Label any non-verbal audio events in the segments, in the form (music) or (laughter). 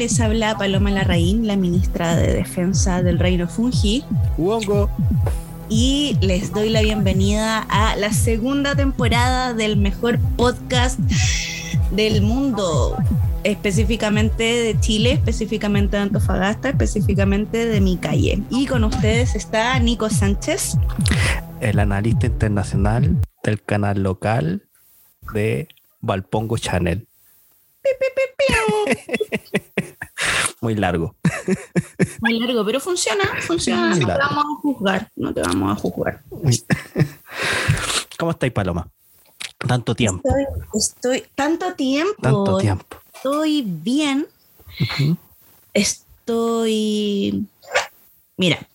Les habla Paloma Larraín, la ministra de Defensa del Reino Fungi. Huongo. Y les doy la bienvenida a la segunda temporada del mejor podcast del mundo, específicamente de Chile, específicamente de Antofagasta, específicamente de mi calle. Y con ustedes está Nico Sánchez. El analista internacional del canal local de Valpongo Channel. (laughs) Muy largo. (laughs) Muy largo, pero funciona, funciona. no te vamos a juzgar, no te vamos a juzgar. (laughs) ¿Cómo estáis, Paloma? Tanto tiempo. Estoy, tanto tiempo. Tanto tiempo. Estoy bien. Estoy. Mira,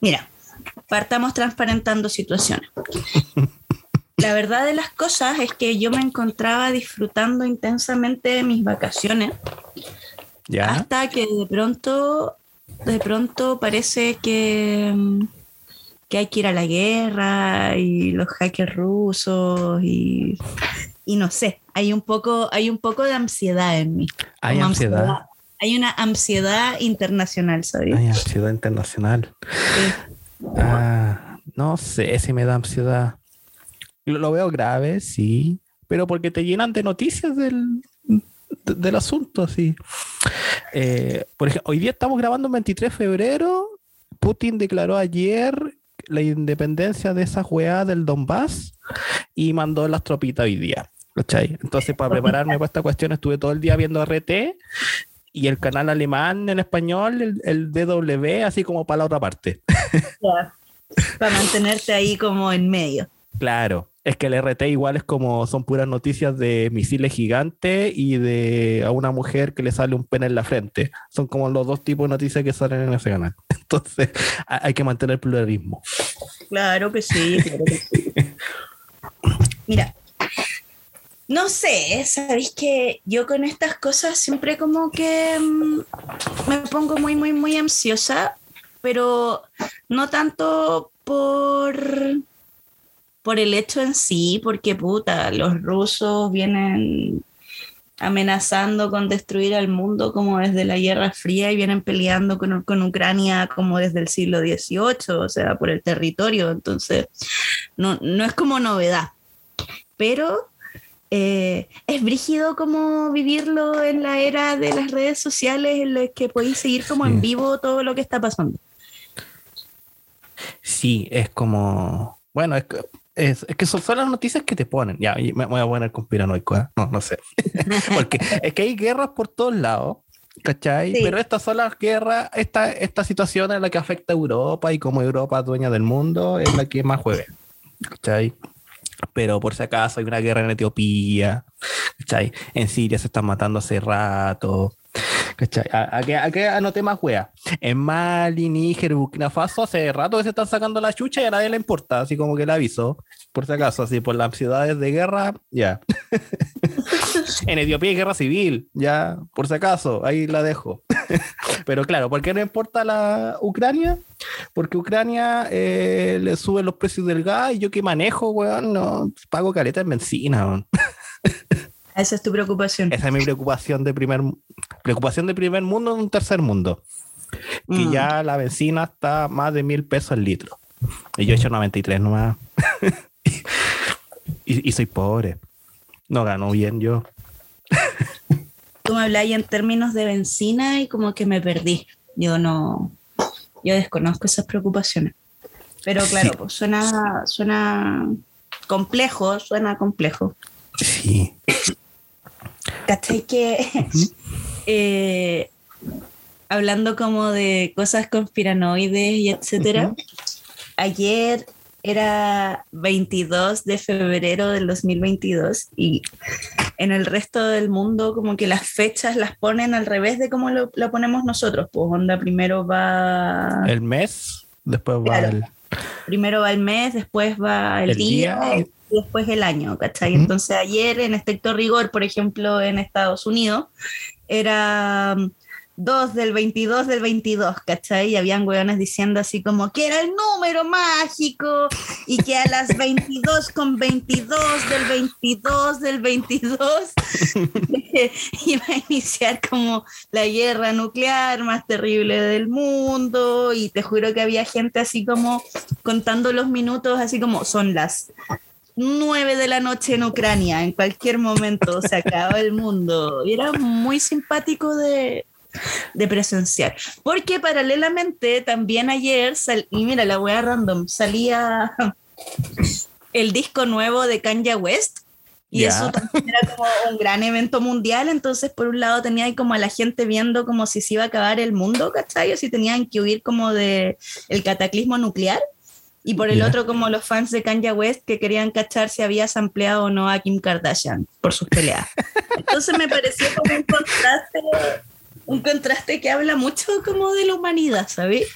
mira. Partamos transparentando situaciones. (laughs) La verdad de las cosas es que yo me encontraba disfrutando intensamente de mis vacaciones. ¿Ya? Hasta que de pronto, de pronto parece que, que hay que ir a la guerra y los hackers rusos y, y no sé, hay un poco, hay un poco de ansiedad en mí. Hay ansiedad. Hay una ansiedad internacional, ¿sabes? Hay ansiedad internacional. Ah, no sé si me da ansiedad. Lo, veo grave, sí, pero porque te llenan de noticias del, del asunto, sí. Eh, por ejemplo, hoy día estamos grabando el 23 de febrero. Putin declaró ayer la independencia de esa juega del Donbass y mandó las tropitas hoy día. ¿cachai? Entonces, para prepararme para esta cuestión, estuve todo el día viendo RT y el canal alemán en español, el, DW, así como para la otra parte. (laughs) Para mantenerte ahí como en medio. Claro, es que el RT igual es como son puras noticias de misiles gigantes y de a una mujer que le sale un pene en la frente. Son como los dos tipos de noticias que salen en ese canal. (laughs) Entonces hay que mantener pluralismo. Claro que sí, claro que sí. Mira, no sé, sabéis que yo con estas cosas siempre como que mm, me pongo muy, muy, muy ansiosa, pero no tanto por por el hecho en sí, porque puta, los rusos vienen amenazando con destruir al mundo como desde la Guerra Fría y vienen peleando con, con, Ucrania como desde el siglo XVIII, o sea, por el territorio. Entonces, no, no es como novedad. Pero eh, es brígido como vivirlo en la era de las redes sociales en las que podéis seguir como en vivo todo lo que está pasando. Sí, es como... Bueno, es, es, que son, las noticias que te ponen. Ya, me, voy a poner conspiranoico, ¿eh? No, no sé. (laughs) Porque es que hay guerras por todos lados, ¿cachai? Pero estas son las guerras, esta, esta situación es la que afecta a Europa y como Europa dueña del mundo es la que más juega, ¿cachai? Pero por si acaso hay una guerra en Etiopía, ¿cachai? En Siria se están matando hace rato, ¿Cachai? ¿A, qué, a qué anoté más wea? En Mali, Níger, Burkina Faso, hace rato que se están sacando la chucha y a nadie le importa, así como que le aviso, por si acaso, así por las ciudades de guerra, ya. (laughs) en Etiopía hay guerra civil, ya, por si acaso, ahí la dejo. (laughs) Pero claro, ¿por qué no importa la Ucrania? Porque Ucrania eh, le sube los precios del gas y yo que manejo, weón, no pago caleta en benzina, weón. (laughs) Esa es tu preocupación. Esa es mi preocupación de primer, preocupación de primer mundo en un tercer mundo. Que mm. ya la benzina está más de mil pesos el litro. Y yo he hecho 93 nomás. (laughs) y, y, soy pobre. No gano bien yo. Tú me habláis en términos de benzina y como que me perdí. Yo no. Yo desconozco esas preocupaciones. Pero claro, pues suena, suena complejo, suena complejo. Sí. ¿Cachai? Que (laughs) eh, hablando como de cosas conspiranoides y etcétera, ayer era 22 de febrero del 2022 y en el resto del mundo como que las fechas las ponen al revés de como lo, ponemos nosotros. Pues onda, primero va... El mes, después va el... Primero va el mes, después va el, día después el año, ¿cachai? Entonces ayer en estricto rigor, por ejemplo, en Estados Unidos, era 2 del 22 del 22, ¿cachai? Y habían weones diciendo así como que era el número mágico y que a las 22 con 22 del 22 del 22 (laughs) iba a iniciar como la guerra nuclear más terrible del mundo y te juro que había gente así como contando los minutos, así como son las 9 de la noche en Ucrania, en cualquier momento se acaba el mundo. Y era muy simpático de, de presenciar. Porque paralelamente también ayer, y mira la wea random, salía el disco nuevo de Kanye West. Y eso también era como un gran evento mundial. Entonces, por un lado, tenía ahí como a la gente viendo como si se iba a acabar el mundo, ¿cachai? O si tenían que huir como de el cataclismo nuclear. Y por el otro, como los fans de Kanye West que querían cachar si había sampleado o no a Kim Kardashian por sus peleas. Entonces me pareció como un contraste un contraste que habla mucho como de la humanidad, ¿sabes?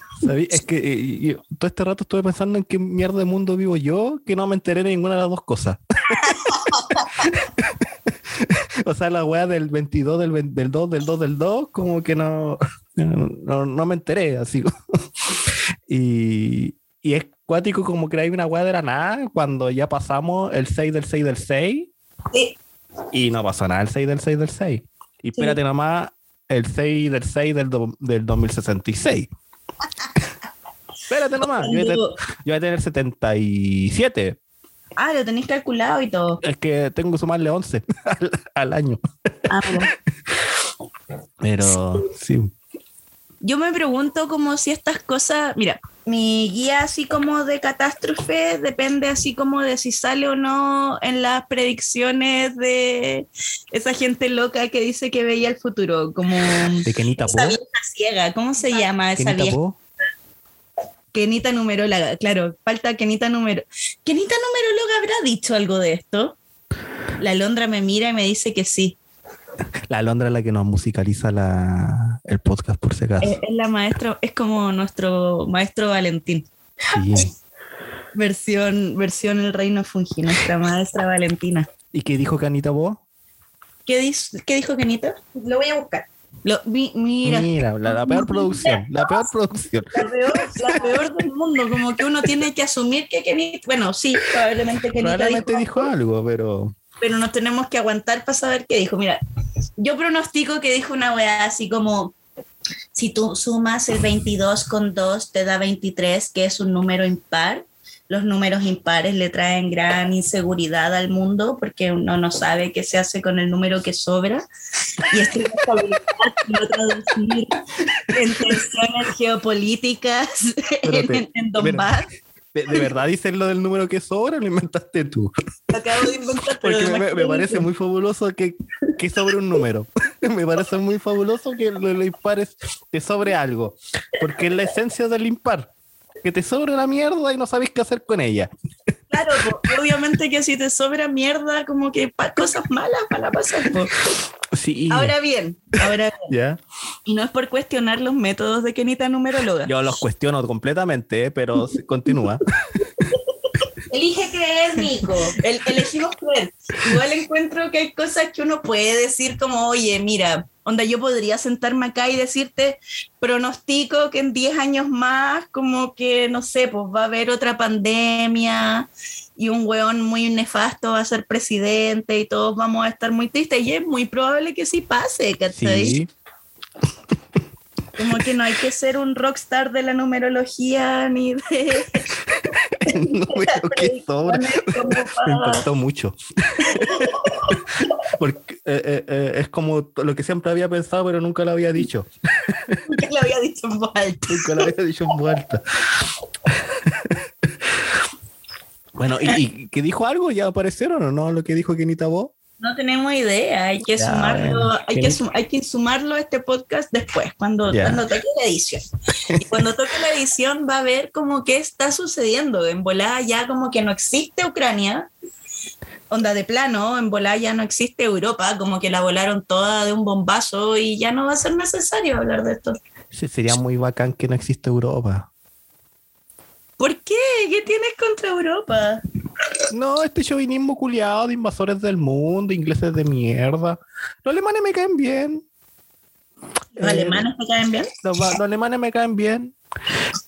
Es que eh, todo este rato estuve pensando en qué mierda de mundo vivo yo, que no me enteré de ninguna de las dos cosas. (laughs) o sea, la weá del 22, del, del 2, del 2, del 2, como que no, no, me enteré, así. (laughs) y, y es cuático como que hay una weá de la nada cuando ya pasamos el 6 del 6 del 6. Sí. Y no pasó nada el 6 del 6 del 6. Y espérate nomás, el 6 del 6 del, del 2066. (laughs) Espérate nomás, yo voy, a tener, 77. Ah, lo tenéis calculado y todo. Es que tengo que sumarle 11 (laughs) al, año. Ah, Pero sí. Yo me pregunto como si estas cosas, mira, mi guía así como de catástrofe depende así como de si sale o no en las predicciones de esa gente loca que dice que veía el futuro, como de Kenita esa vieja ciega, ¿cómo se llama esa vieja? Kenita numeróloga, claro, falta Kenita numero. ¿Kenita numeróloga habrá dicho algo de esto? La Londra me mira y me dice que sí. (laughs) La Alondra es la que nos musicaliza la, el podcast, por si acaso. Es, la maestra, es como nuestro maestro Valentín. Sí. (laughs) versión, versión El Reino Fungi, nuestra maestra Valentina. ¿Y qué dijo Canita vos? ¿Qué, ¿Qué dijo Canita? Lo voy a buscar. Lo, mira, mira la, peor producción, la peor producción. La peor, la peor, del mundo, como que uno tiene que asumir que Kenita, bueno, sí, probablemente Kenita probablemente dijo, algo, pero pero nos tenemos que aguantar para saber qué dijo. Mira, yo pronostico que dijo una weá así como, si tú sumas el 22 con 2 te da 23, que es un número impar. Los números impares le traen gran inseguridad al mundo porque uno no sabe qué se hace con el número que sobra. Y esto lo traducir en tensiones geopolíticas en, en Donbass. ¿De, verdad dices lo del número que sobra o lo inventaste tú? acabo de inventar. Porque me, parece muy fabuloso que, que sobre un número. (laughs) me parece muy fabuloso que los impares te sobre algo. Porque es la esencia del impar. Que te sobre la mierda y no sabes qué hacer con ella. Claro, obviamente que si te sobra mierda, como que cosas malas para pasar. Sí. Ahora bien, ahora bien. Y no es por cuestionar los métodos de Kenita numeróloga. Yo los cuestiono completamente, pero continúa. Elige creer, Nico. El, elegimos creer. Igual encuentro que hay cosas que uno puede decir como, oye, mira, onda, yo podría sentarme acá y decirte, pronostico que en 10 años más, como que, no sé, pues va a haber otra pandemia y un weón muy nefasto va a ser presidente y todos vamos a estar muy tristes. Y es muy probable que sí pase, ¿cachai? Sí. Como que no hay que ser un rockstar de la numerología ni de. (laughs) que sobra. Me impactó mucho. (laughs) Porque eh, eh, eh, es como lo que siempre había pensado, pero nunca lo había dicho. (laughs) Nunca lo había dicho en voz alta. Nunca lo había dicho en voz alta. bueno, ¿y, qué dijo algo? ¿Ya aparecieron o no lo que dijo Kenita Vos? No tenemos idea, hay que sumarlo, hay, que hay que sumarlo a este podcast después, cuando, cuando toque la edición. Y cuando (laughs) toque la edición va a ver como qué está sucediendo. En volada ya como que no existe Ucrania, onda de plano, en volada ya no existe Europa, como que la volaron toda de un bombazo y ya no va a ser necesario hablar de esto. Sí, sería muy bacán que no existe Europa. ¿Por qué? ¿Qué tienes contra Europa? No, este chauvinismo culiado de invasores del mundo, ingleses de mierda. Los alemanes me caen bien. ¿Los alemanes me caen bien? Los, alemanes me caen bien.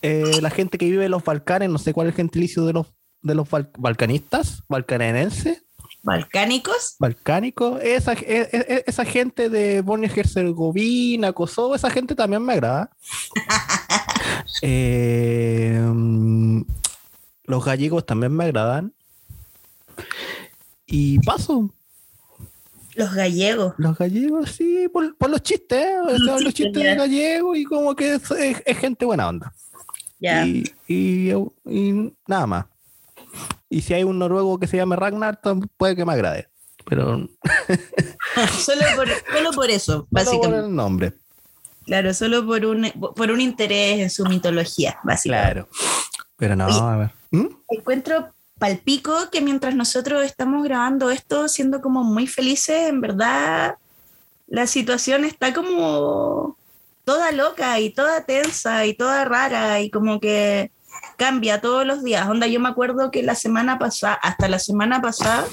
la gente que vive en los Balcanes, no sé cuál es el gentilicio de los, de los balcanistas, balcanenses. ¿Balcánicos? Balcánicos. Esa, e, e, e, esa gente de Bosnia Herzegovina, Kosovo, esa gente también me agrada. (laughs) Eh, los gallegos también me agradan. Y paso. Los gallegos. Los gallegos, sí, por, los chistes, los, chistes, de gallegos y como que es, gente buena onda. Y, y, nada más. Y si hay un noruego que se llame Ragnar, puede que me agrade. Pero. (laughs) solo, por, solo por eso, (laughs) básicamente. por el nombre. Claro, solo por un, por un interés en su mitología, básicamente. Claro. Pero no, a ver. ¿Mm? Encuentro palpico que mientras nosotros estamos grabando esto, siendo como muy felices, en verdad la situación está como toda loca y toda tensa y toda rara y como que cambia todos los días. Onda, yo me acuerdo que la semana pasada, hasta la semana pasada,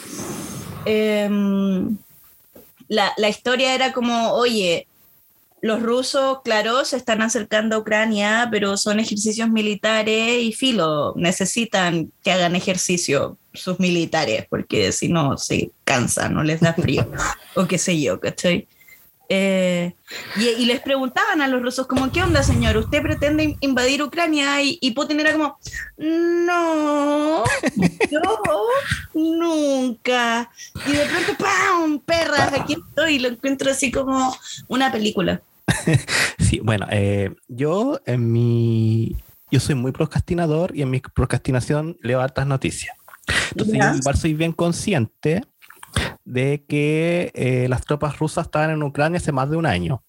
em, la, la historia era como, oye, los rusos, claro, se están acercando a Ucrania, pero son ejercicios militares y filo, necesitan que hagan ejercicio sus militares, porque si no se cansan, no les da frío, (laughs) o qué sé yo, ¿cachai? Eh, y, les preguntaban a los rusos como, ¿qué onda, señor? ¿Usted pretende invadir Ucrania? Y, y Putin era como, no, yo nunca. Y de pronto, ¡pam! Perras, aquí estoy. Lo encuentro así como una película. (laughs) sí, bueno, eh, yo en mi... Yo soy muy procrastinador y en mi procrastinación leo hartas noticias. Entonces, yo soy bien consciente de que eh, las tropas rusas estaban en Ucrania hace más de un año.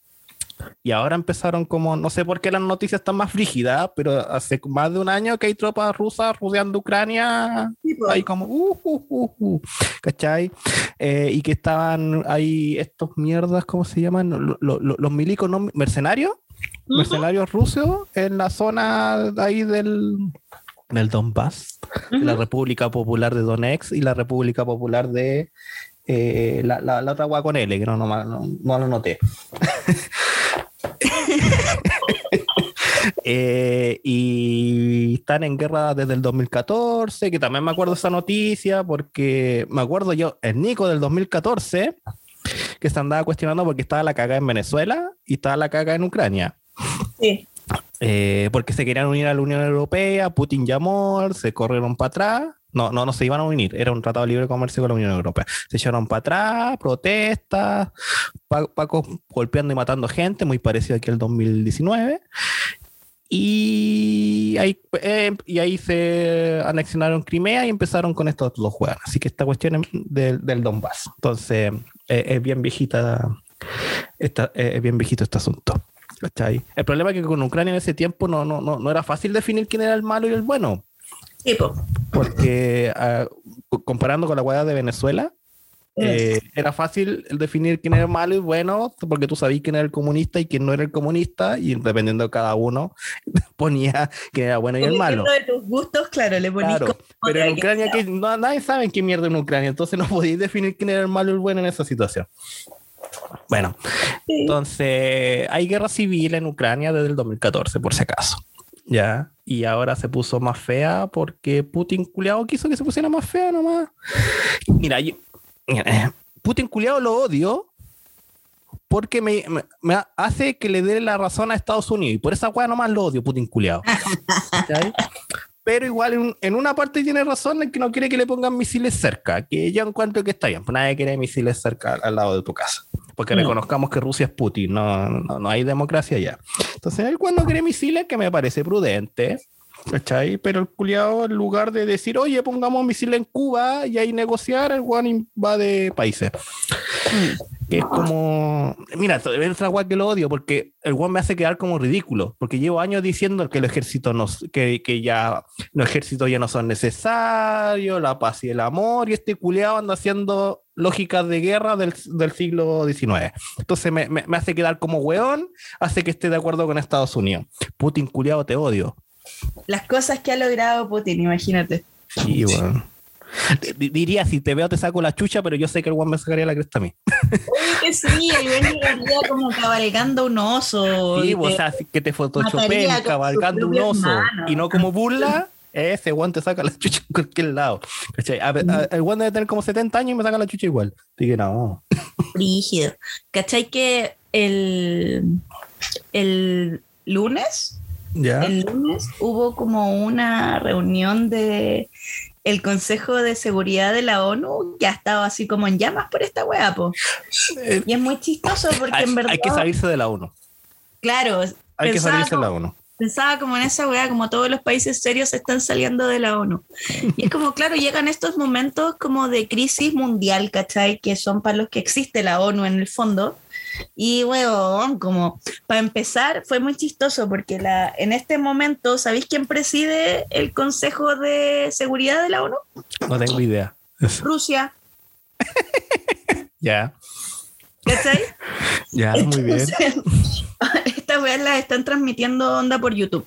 Y ahora empezaron como, no sé por qué las noticias están más frígidas, pero hace más de un año que hay tropas rusas rodeando Ucrania, ahí como, uh, uh, uh, uh ¿cachai? Eh, y que estaban ahí estos mierdas, ¿cómo se llaman? los milicos ¿no? mercenarios, mercenarios rusos en la zona ahí del, del Donbass, la República Popular de Donetsk y la República Popular de eh, la, la, otra agua con L, que no, no, no lo noté. (laughs) Eh, y están en guerra desde el 2014, que también me acuerdo esa noticia, porque me acuerdo yo, el Nico del 2014, que se andaba cuestionando porque estaba la caga en Venezuela y estaba la caga en Ucrania. Sí. Eh, porque se querían unir a la Unión Europea, Putin llamó, se corrieron para atrás no, no, no se iban a unir, era un tratado de libre comercio con la Unión Europea. Se echaron para atrás, protestas, Paco golpeando y matando gente, muy parecido aquí al 2019. Y ahí, eh, y ahí se anexionaron Crimea y empezaron con estos dos juegos. Así que esta cuestión es del, del Donbass. Entonces, eh, es bien viejita, esta, eh, es bien viejito este asunto. El problema es que con Ucrania en ese tiempo no, no, no, no era fácil definir quién era el malo y el bueno. Porque ah, comparando con la hueá de Venezuela, eh, era fácil definir quién era malo y bueno, porque tú sabías quién era el comunista y quién no era el comunista, y dependiendo de cada uno, (laughs) ponía quién era bueno y el malo. de tus gustos, claro, le pero en Ucrania, que no, nadie sabe quién mierda en Ucrania, entonces no (laughs) podéis definir quién era el malo y el bueno en esa situación. Bueno, entonces hay guerra civil en Ucrania desde el 2014, por si acaso. Ya, y ahora se puso más fea porque Putin culiado quiso que se pusiera más fea nomás. Mira, (laughs) Putin culiado lo odio porque me, hace que le dé la razón a Estados Unidos. Y por esa weá nomás lo odio, Putin culiado. (laughs) Pero igual en, una parte tiene razón en que no quiere que le pongan misiles cerca, que yo encuentro que está bien, pues nadie quiere misiles cerca al lado de tu casa. Porque reconozcamos que Rusia es Putin, no, no, hay democracia ya. Entonces, él cuando quiere misiles, que me parece prudente, ¿cachai? Pero el culiado, en lugar de decir, oye, pongamos misiles en Cuba y ahí negociar, el guan va de países. Que es como. Mira, es otra guay que lo odio, porque el guan me hace quedar como ridículo, porque llevo años diciendo que el ejército no, que, que ya los ejércitos ya no son necesarios, la paz y el amor, y este culiado anda haciendo lógicas de guerra del, del siglo XIX. Entonces me, me, hace quedar como weón, hace que esté de acuerdo con Estados Unidos. Putin, culiado, te odio. Las cosas que ha logrado Putin, imagínate. Sí, bueno. Diría, si te veo te saco la chucha, pero yo sé que el guan me sacaría la cresta a mí. Oye, que sí, el güey llegaría como cabalgando un oso. Sí, o sea, que te photoshopen cabalgando un oso y no como burla. Ese guan te saca la chucha en cualquier lado. el guan debe tener como 70 años y me saca la chucha igual. Así que no. Rígido. ¿Cachai que el, el lunes el lunes hubo como una reunión de el Consejo de Seguridad de la ONU ya estaba así como en llamas por esta weá, po. Eh, y es muy chistoso porque en verdad... Hay que salirse de la ONU. Claro. Hay que salirse de la ONU. Pensaba como en esa weá, como todos los países serios están saliendo de la ONU. Y es como, claro, llegan estos momentos como de crisis mundial, ¿cachai? Que son para los que existe la ONU en el fondo y bueno, como para empezar, fue muy chistoso porque la, en este momento, ¿sabéis quién preside el Consejo de Seguridad de la ONU? No tengo idea. Rusia. ya. ¿Cachai? (laughs) Ya, muy bien. estas weas las están transmitiendo onda por YouTube.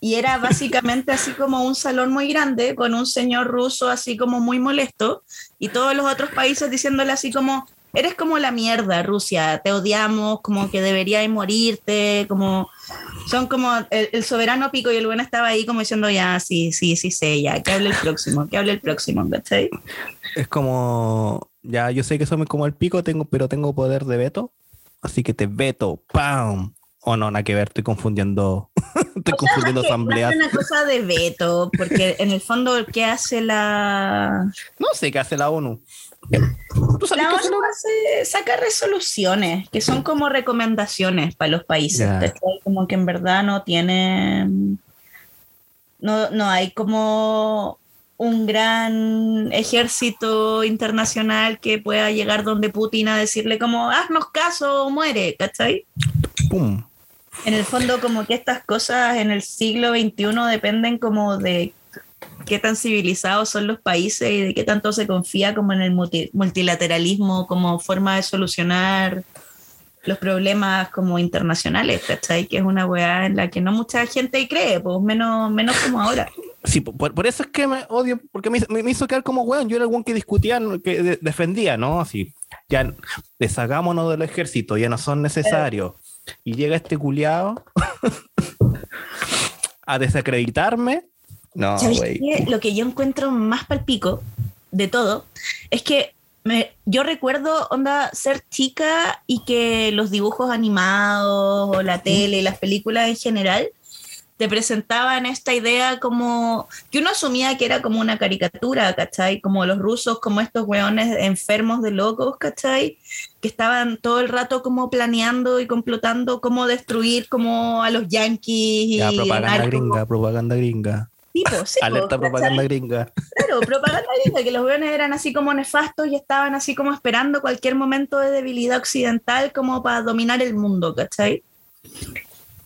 Y era básicamente así como un salón muy grande con un señor ruso así como muy molesto y todos los otros países diciéndole así como, eres como la mierda, Rusia, te odiamos, como que deberías morirte, como son como el, soberano pico y el bueno estaba ahí como diciendo ya, sí, sí, sí sé, ya, que hable el próximo, que hable el próximo, ¿cachai? Es como, ya, yo sé que soy como el pico, tengo, pero tengo poder de veto, así que te veto, ¡pam! O no, nada que ver, estoy confundiendo, (laughs) estoy confundiendo asambleas. Es una cosa de veto, porque en el fondo, ¿qué hace la...? No sé qué hace la ONU. La ONU saca resoluciones que son como recomendaciones para los países. Como que en verdad no tiene. No, no hay como un gran ejército internacional que pueda llegar donde Putin a decirle como haznos caso o muere, ¿cachai? En el fondo como que estas cosas en el siglo XXI dependen como de qué tan civilizados son los países y de qué tanto se confía como en el multilateralismo como forma de solucionar los problemas como internacionales, ¿cachai? Que es una weá en la que no mucha gente cree, pues menos, menos como ahora. Sí, por, eso es que me odio, porque me, me hizo quedar como weón. Yo era el que discutía, que defendía, ¿no? Así, ya deshagámonos del ejército, ya no son necesarios. Y llega este culiado (laughs) a desacreditarme no, Lo que yo encuentro más palpico de todo es que me, yo recuerdo, onda, ser chica y que los dibujos animados o la tele, y las películas en general, te presentaban esta idea como que uno asumía que era como una caricatura, ¿cachai? Como los rusos, como estos weones enfermos de locos, ¿cachai? Que estaban todo el rato como planeando y complotando cómo destruir como a los yanquis. Ya, propaganda gringa, propaganda gringa. (laughs) Alerta propaganda gringa. (laughs) Claro, propaganda gringa, que los weones eran así como nefastos y estaban así como esperando cualquier momento de debilidad occidental como para dominar el mundo, ¿cachai?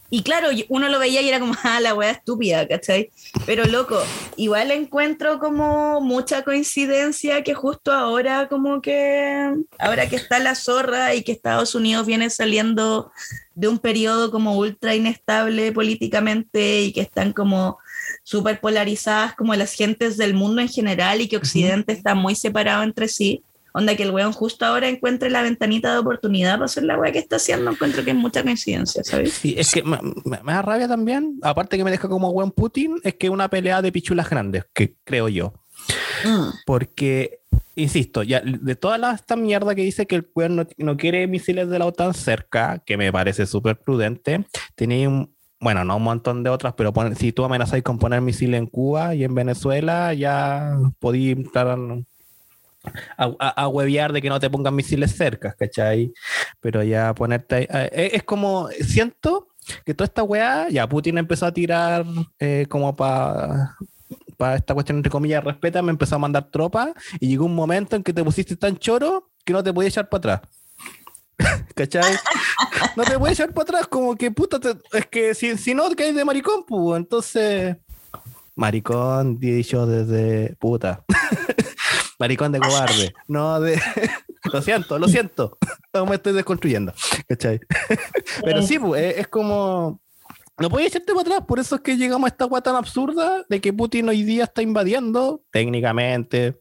Y claro, uno lo veía y era como, (laughs) ah, la weá estúpida, ¿cachai? Pero loco, igual encuentro como mucha coincidencia que justo ahora, como que, ahora que está la zorra y que Estados Unidos viene saliendo de un periodo como ultra inestable políticamente y que están como súper polarizadas como las gentes del mundo en general y que Occidente está muy separado entre sí. Onda que el weón justo ahora encuentre la ventanita de oportunidad para hacer la weá que está haciendo, encuentro que es mucha coincidencia, ¿sabes? Sí, es que me, da rabia también, aparte que me deja como weón Putin, es que una pelea de pichulas grandes, que creo yo. Mm. Porque, insisto, ya de toda la, esta mierda que dice que el weón no, no, quiere misiles de la OTAN cerca, que me parece súper prudente, tenía un, bueno, no un montón de otras, pero si tú amenazas con poner misiles en Cuba y en Venezuela, ya podí entrar a, a, huevear de que no te pongan misiles cerca, ¿cachai? Pero ya ponerte eh, es como, siento que toda esta weá, ya Putin empezó a tirar eh, como para para esta cuestión entre comillas respeta, me empezó a mandar tropas y llegó un momento en que te pusiste tan choro que no te podías echar para atrás. (laughs) ¿Cachai? No te a echar para atrás, como que puta, es que si, si no, caes de maricón, pues, entonces. Maricón, dicho desde puta. (laughs) maricón de cobarde. No de. (laughs) lo siento, lo siento. No me estoy desconstruyendo. ¿Cachai? Pero sí, pues, es como no podía echarte para atrás, por eso es que llegamos a esta guata tan absurda de que Putin hoy día está invadiendo técnicamente.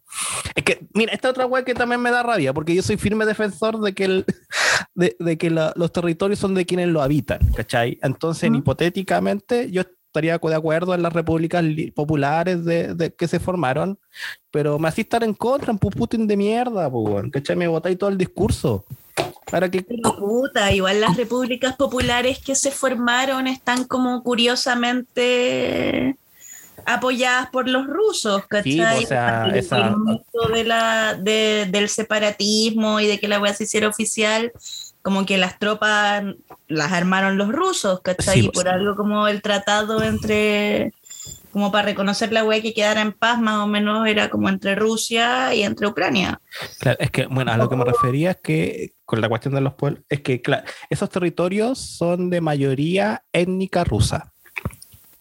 Es que, mira, esta otra wea que también me da rabia, porque yo soy firme defensor de que, el, (laughs) de, que los territorios son de quienes lo habitan, ¿cachai? Entonces, hipotéticamente, yo estaría de acuerdo en las repúblicas populares de, que se formaron, pero me así estar en contra, en Putin de mierda, pues, ¿cachai? Me botáis todo el discurso. Para que... puta, igual las repúblicas populares que se formaron están como curiosamente apoyadas por los rusos, ¿cachai? Sí, o sea, esa... de la, de, del separatismo y de que la weá se hiciera oficial, como que las tropas las armaron los rusos, ¿cachai? y por algo como el tratado entre como para reconocer la wea que quedara en paz, más o menos era como entre Rusia y entre Ucrania. Claro, es que, bueno, a lo que me refería es que, con la cuestión de los pueblos, es que, claro, esos territorios son de mayoría étnica rusa,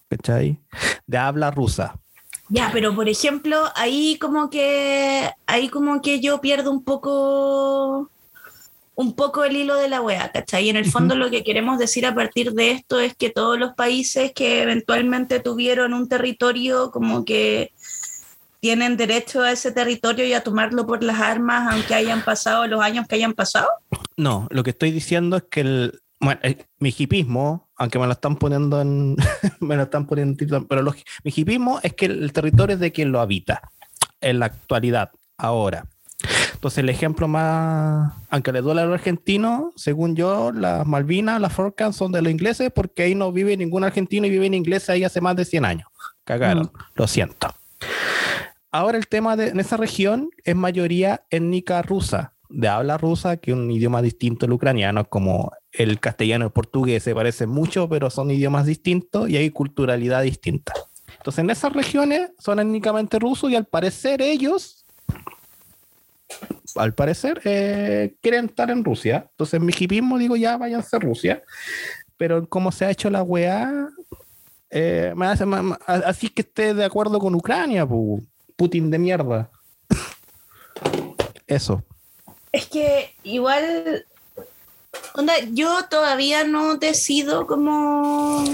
¿cachai? De habla rusa. Ya, pero por ejemplo, ahí como que, ahí como que yo pierdo un poco un poco el hilo de la wea, ¿cachai? Y en el fondo lo que queremos decir a partir de esto es que todos los países que eventualmente tuvieron un territorio como que tienen derecho a ese territorio y a tomarlo por las armas aunque hayan pasado los años que hayan pasado. No, lo que estoy diciendo es que el, bueno, mi hipismo, aunque me lo están poniendo en, (laughs) me lo están poniendo en pero mi hipismo es que el territorio es de quien lo habita en la actualidad, ahora. Entonces el ejemplo más, aunque le duele a los argentinos, según yo, las Malvinas, las Falklands son de los ingleses porque ahí no vive ningún argentino y vive en inglés ahí hace más de 100 años. Cagaron, mm. lo siento. Ahora el tema de en esa región es mayoría étnica rusa, de habla rusa, que es un idioma distinto al ucraniano, como el castellano y el portugués se parecen mucho, pero son idiomas distintos y hay culturalidad distinta. Entonces en esas regiones son étnicamente rusos y al parecer ellos al parecer, eh, quieren estar en Rusia. Entonces, mi hipismo, digo, ya váyanse a Rusia. Pero como se ha hecho la weá, eh, me hace, así que esté de acuerdo con Ucrania, Putin de mierda. Eso. Es que igual, yo todavía no decido como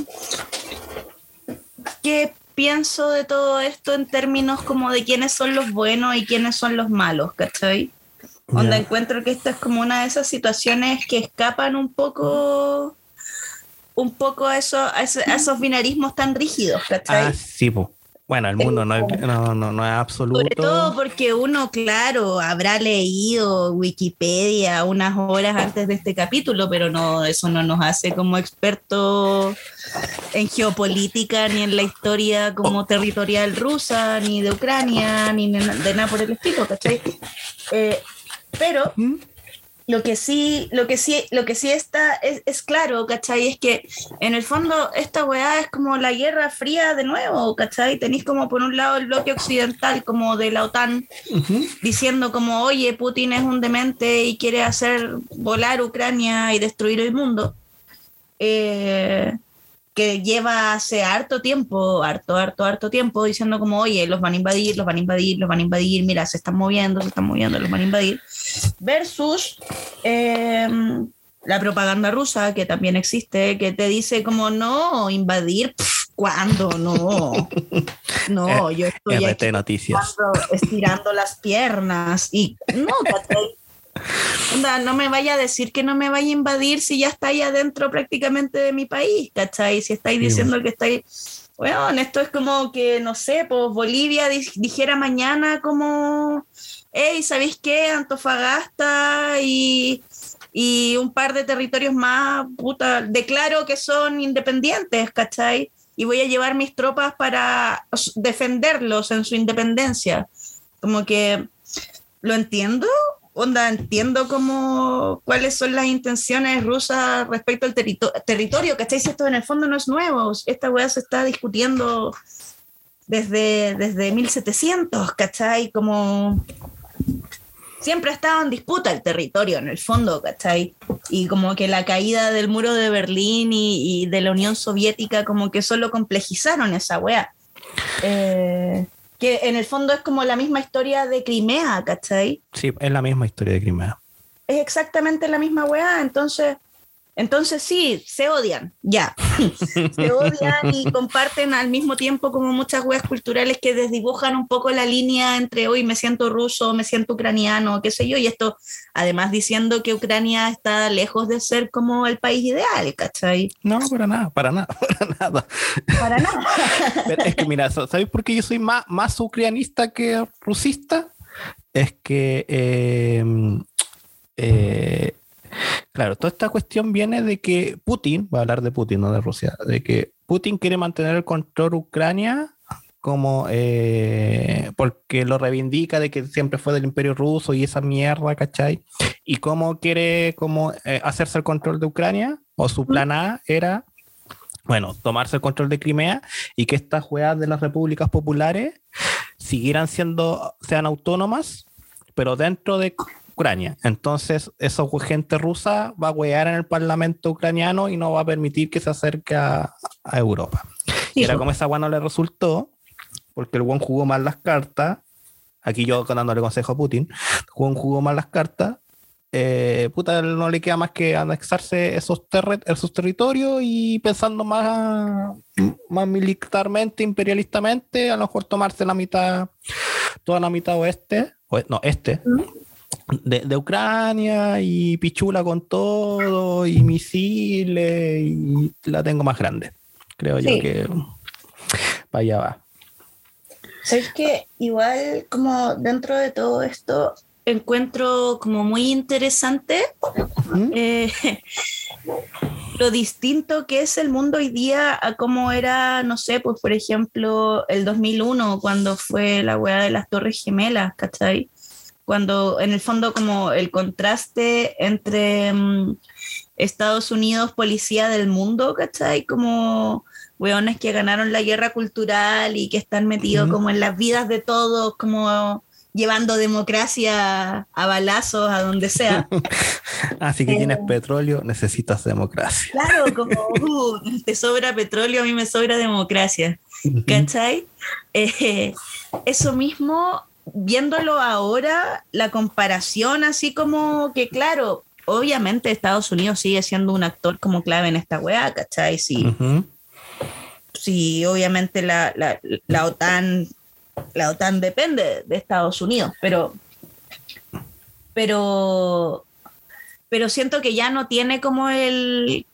qué pienso de todo esto en términos como de quiénes son los buenos y quiénes son los malos, ¿cachai? Donde encuentro que esta es como una de esas situaciones que escapan un poco un poco a, eso, a, esos binarismos tan rígidos, ¿cachai? Ah, sí, pues. Bueno, el mundo no es, no, no, es absoluto. Sobre todo porque uno, claro, habrá leído Wikipedia unas horas antes de este capítulo, pero no, eso no nos hace como expertos en geopolítica, ni en la historia como territorial rusa, ni de Ucrania, ni de, nada por el estilo, ¿cachai? Eh, pero ¿Mm? Lo que sí, lo que sí, lo que sí está es, claro, ¿cachai? Es que en el fondo esta weá es como la guerra fría de nuevo, ¿cachai? Tenéis como por un lado el bloque occidental como de la OTAN diciendo como, oye, Putin es un demente y quiere hacer volar Ucrania y destruir el mundo. Eh, que lleva hace harto tiempo, harto, harto, harto tiempo, diciendo como, oye, los van a invadir, los van a invadir, los van a invadir, mira, se están moviendo, se están moviendo, los van a invadir, versus em, la propaganda rusa, que también existe, que te dice como, no, invadir, ¿cuándo? No, (laughs) no, yo estoy aquí noticias. estirando las piernas y no, (laughs) no me vaya a decir que no me vaya a invadir si ya está ahí adentro prácticamente de mi país, ¿cachai? Si estáis diciendo que estáis... Bueno, esto es como que, no sé, pues Bolivia dijera mañana como, hey, ¿sabéis qué? Antofagasta y, y un par de territorios más, puta, declaro que son independientes, ¿cachai? Y voy a llevar mis tropas para defenderlos en su independencia. Como que, ¿lo entiendo? Onda, entiendo cómo, cuáles son las intenciones rusas respecto al territorio, ¿cachai? Si esto en el fondo no es nuevo, esta weá se está discutiendo desde, desde 1700, ¿cachai? Como siempre ha estado en disputa el territorio en el fondo, ¿cachai? Y como que la caída del muro de Berlín y, y de la Unión Soviética como que solo complejizaron esa weá. Eh, que en el fondo es como la misma historia de Crimea, ¿cachai? Sí, es la misma historia de Crimea. Es exactamente la misma weá, entonces Entonces sí, se odian, ya. (laughs) se odian y comparten al mismo tiempo como muchas weas culturales que desdibujan un poco la línea entre hoy me siento ruso, me siento ucraniano, qué sé yo, y esto además diciendo que Ucrania está lejos de ser como el país ideal, ¿cachai? No, para nada, para nada, (laughs) para nada. Para nada. es que mira, ¿sabes por qué yo soy más, más ucraniasta que rusista? Es que eh, eh, Claro, toda esta cuestión viene de que Putin, voy a hablar de Putin, no de Rusia, de que Putin quiere mantener el control de Ucrania como eh, porque lo reivindica de que siempre fue del imperio ruso y esa mierda, ¿cachai? Y cómo quiere como eh, hacerse el control de Ucrania, o su plan A era, bueno, tomarse el control de Crimea y que estas juegas de las repúblicas populares siguieran siendo, sean autónomas, pero dentro de Ucrania. Entonces, esa gente rusa va a huear en el parlamento ucraniano y no va a permitir que se acerque a, Europa. y era como esa agua no le resultó, porque el buen jugó mal las cartas. Aquí yo dándole consejo a Putin, jugó, jugó mal las cartas. Eh, puta, no le queda más que anexarse esos, esos territorios y pensando más, más militarmente, imperialistamente, a lo mejor tomarse la mitad, toda la mitad oeste, no, este, de, Ucrania y pichula con todo y misiles y la tengo más grande. Creo yo que para allá va. Sabes que igual como dentro de todo esto encuentro como muy interesante ¿Mm? eh, (laughs) lo distinto que es el mundo hoy día a cómo era, no sé, pues por ejemplo el 2001 cuando fue la hueá de las Torres Gemelas, ¿cachai? Cuando en el fondo como el contraste entre mm, Estados Unidos, policía del mundo, ¿cachai? Como weones que ganaron la guerra cultural y que están metidos como en las vidas de todos, como llevando democracia a balazos a donde sea. (laughs) Así que tienes eh, petróleo, necesitas democracia. Claro, como (laughs) uh, te sobra petróleo, a mí me sobra democracia. ¿Cachai? Eh, eso mismo viéndolo ahora, la comparación así como que, claro, obviamente Estados Unidos sigue siendo un actor como clave en esta weá, ¿cachai? Sí, sí obviamente la, la, OTAN, la OTAN depende de Estados Unidos, pero, pero, pero siento que ya no tiene como el,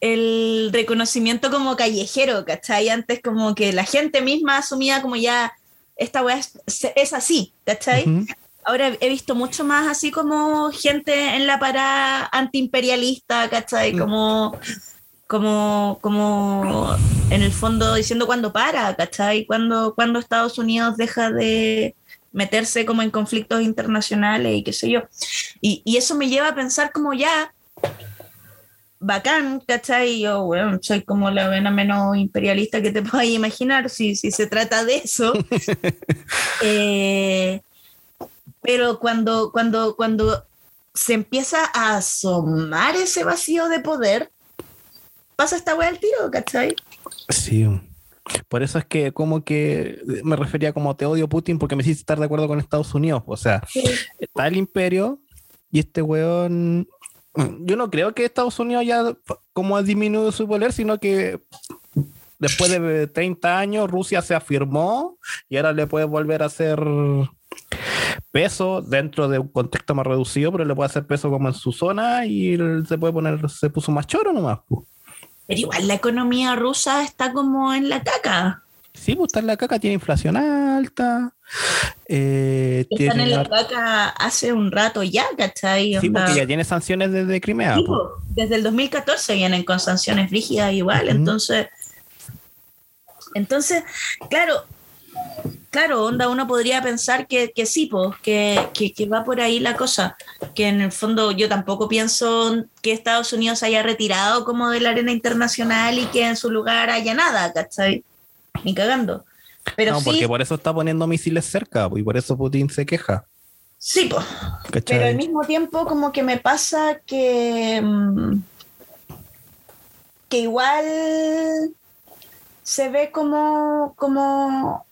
el reconocimiento como callejero, ¿cachai? Antes como que la gente misma asumía como ya esta weá es, así, ¿cachai? Ahora he visto mucho más así como gente en la parada antiimperialista, ¿cachai? Mm. Como, como, como en el fondo diciendo cuándo para, ¿cachai? Cuando, cuando Estados Unidos deja de meterse como en conflictos internacionales y qué sé yo. Y, y eso me lleva a pensar como ya, bacán, ¿cachai? Yo, bueno, soy como la vena menos imperialista que te (laughs) puedas imaginar, si, si se trata de eso. (laughs) Eh, pero cuando, cuando, cuando se empieza a asomar ese vacío de poder, pasa esta wea al tiro, ¿cachai? Sí. Por eso es que como que me refería como te odio Putin porque me hiciste estar de acuerdo con Estados Unidos. O sea, está el imperio y este weón yo no creo que Estados Unidos ya como ha disminuido su poder, sino que después de 30 años Rusia se afirmó y ahora le puede volver a hacer peso dentro de un contexto más reducido, pero le puede hacer peso como en su zona y se puede poner, se puso más choro nomás. Pero igual la economía rusa está como en la caca. Sí, pues está en la caca, tiene inflación alta. Eh, Están en la caca hace un rato ya, ¿cachai? Sí, porque ya tiene sanciones desde Crimea. Sí, desde el 2014 vienen con sanciones rígidas igual, entonces... Entonces, claro, claro, onda, uno podría pensar que, que sí, pues, que, que, que, va por ahí la cosa. Que en el fondo yo tampoco pienso que Estados Unidos haya retirado como de la arena internacional y que en su lugar haya nada, ¿cachai? Ni cagando. Pero no, porque por eso está poniendo misiles cerca y por eso Putin se queja. Sí, pues. Pero al mismo tiempo como que me pasa que... Mm, que igual se ve como, como,